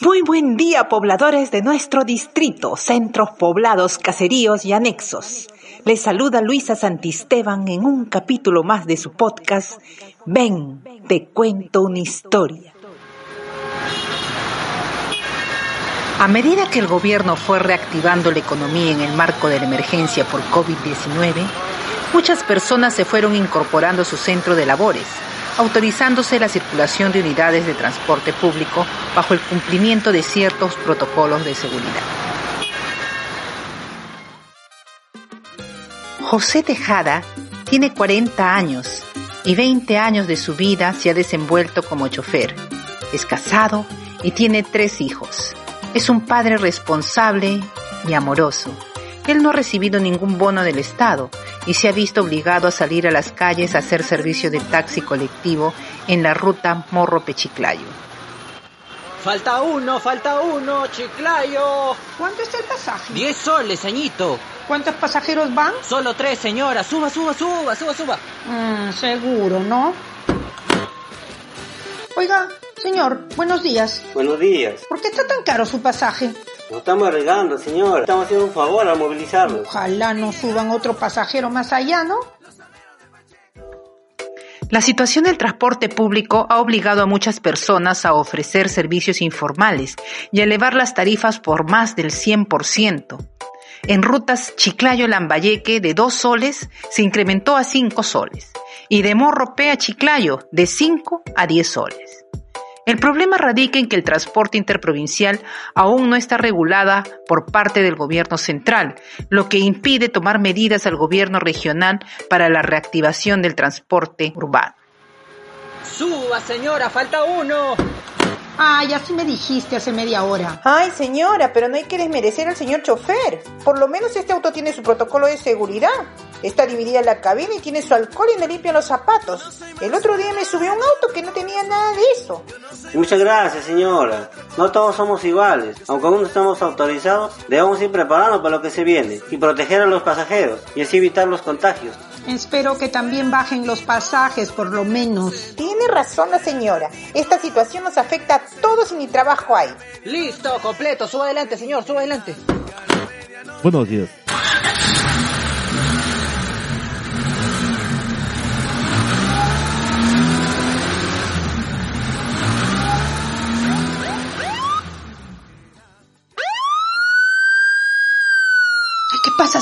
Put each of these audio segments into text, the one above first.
Muy buen día, pobladores de nuestro distrito, centros poblados, caseríos y anexos. Les saluda Luisa Santisteban en un capítulo más de su podcast Ven, te cuento una historia. A medida que el gobierno fue reactivando la economía en el marco de la emergencia por COVID-19, muchas personas se fueron incorporando a su centro de labores, autorizándose la circulación de unidades de transporte público bajo el cumplimiento de ciertos protocolos de seguridad. José Tejada tiene 40 años y 20 años de su vida se ha desenvuelto como chofer. Es casado y tiene tres hijos. Es un padre responsable y amoroso. Él no ha recibido ningún bono del Estado y se ha visto obligado a salir a las calles a hacer servicio de taxi colectivo en la ruta Morro-Pechiclayo. Falta uno, falta uno, Chiclayo. ¿Cuánto es el pasaje? Diez soles, añito. ¿Cuántos pasajeros van? Solo tres, señora. Suba, suba, suba, suba, suba. Mm, seguro, ¿no? Oiga, señor, buenos días. Buenos días. ¿Por qué está tan caro su pasaje? Nos estamos arriesgando, señor. Estamos haciendo un favor al movilizarnos. Ojalá no suban otro pasajero más allá, ¿no? La situación del transporte público ha obligado a muchas personas a ofrecer servicios informales y elevar las tarifas por más del 100%. En rutas Chiclayo-Lambayeque de 2 soles se incrementó a 5 soles y de Morropé a Chiclayo de 5 a 10 soles. El problema radica en que el transporte interprovincial aún no está regulada por parte del gobierno central, lo que impide tomar medidas al gobierno regional para la reactivación del transporte urbano. Suba, señora, falta uno. Ay, así me dijiste hace media hora. Ay, señora, pero no hay que desmerecer al señor chofer. Por lo menos este auto tiene su protocolo de seguridad. Está dividida la cabina y tiene su alcohol y me limpian los zapatos. El otro día me subió un auto que no tenía nada de eso. Muchas gracias, señora. No todos somos iguales. Aunque aún no estamos autorizados, debemos ir preparando para lo que se viene y proteger a los pasajeros y así evitar los contagios. Espero que también bajen los pasajes, por lo menos. Tiene razón la señora. Esta situación nos afecta a todos y ni trabajo hay. Listo, completo. Suba adelante, señor, suba adelante. Buenos días.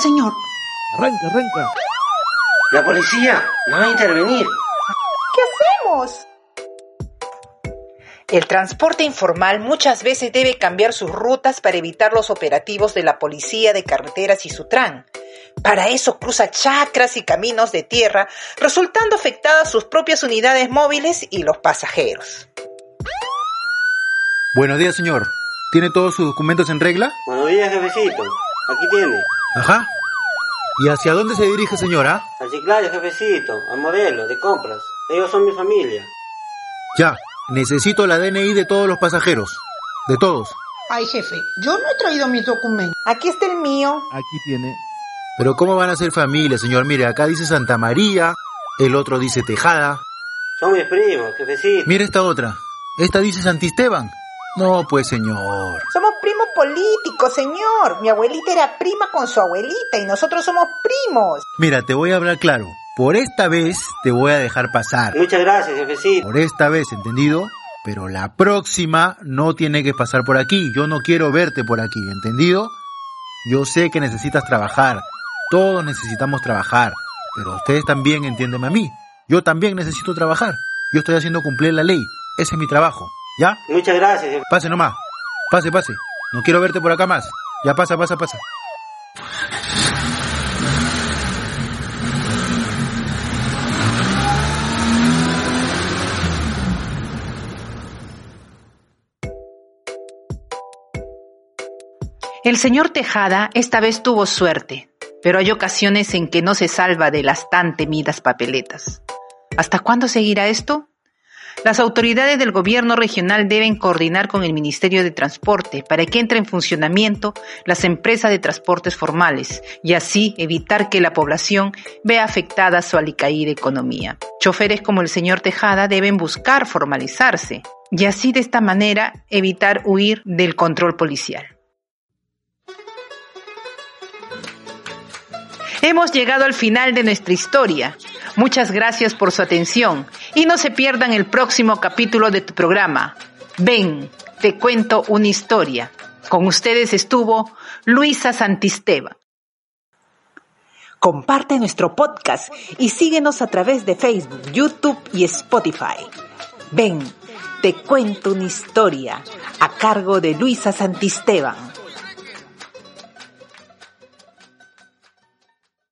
Señor? Arranca, arranca. La policía no va a intervenir. ¿Qué hacemos? El transporte informal muchas veces debe cambiar sus rutas para evitar los operativos de la Policía de Carreteras y Sutran. Para eso cruza chacras y caminos de tierra, resultando afectadas sus propias unidades móviles y los pasajeros. Buenos días, señor. ¿Tiene todos sus documentos en regla? Buenos días, jefecito. Aquí tiene. Ajá. ¿Y hacia dónde se dirige, señora? Al Chiclayo, jefecito. Al modelo, de compras. Ellos son mi familia. Ya. Necesito la DNI de todos los pasajeros. De todos. Ay, jefe, yo no he traído mis documentos. Aquí está el mío. Aquí tiene. Pero ¿cómo van a ser familia, señor? Mire, acá dice Santa María, el otro dice Tejada. Son mis primos, jefecito. Mire esta otra. Esta dice Santisteban. No, pues, señor. Somos primos políticos, señor. Mi abuelita era prima con su abuelita y nosotros somos primos. Mira, te voy a hablar claro. Por esta vez te voy a dejar pasar. Muchas gracias, jefecito. Por esta vez, ¿entendido? Pero la próxima no tiene que pasar por aquí. Yo no quiero verte por aquí, ¿entendido? Yo sé que necesitas trabajar. Todos necesitamos trabajar. Pero ustedes también entiéndeme a mí. Yo también necesito trabajar. Yo estoy haciendo cumplir la ley. Ese es mi trabajo. ¿Ya? Muchas gracias. Pase nomás. Pase, pase. No quiero verte por acá más. Ya pasa, pasa, pasa. El señor Tejada esta vez tuvo suerte, pero hay ocasiones en que no se salva de las tan temidas papeletas. ¿Hasta cuándo seguirá esto? Las autoridades del gobierno regional deben coordinar con el Ministerio de Transporte para que entre en funcionamiento las empresas de transportes formales y así evitar que la población vea afectada su alicaída economía. Choferes como el señor Tejada deben buscar formalizarse y así de esta manera evitar huir del control policial. Hemos llegado al final de nuestra historia. Muchas gracias por su atención y no se pierdan el próximo capítulo de tu programa. Ven, te cuento una historia. Con ustedes estuvo Luisa Santisteba. Comparte nuestro podcast y síguenos a través de Facebook, YouTube y Spotify. Ven, te cuento una historia a cargo de Luisa Santisteban.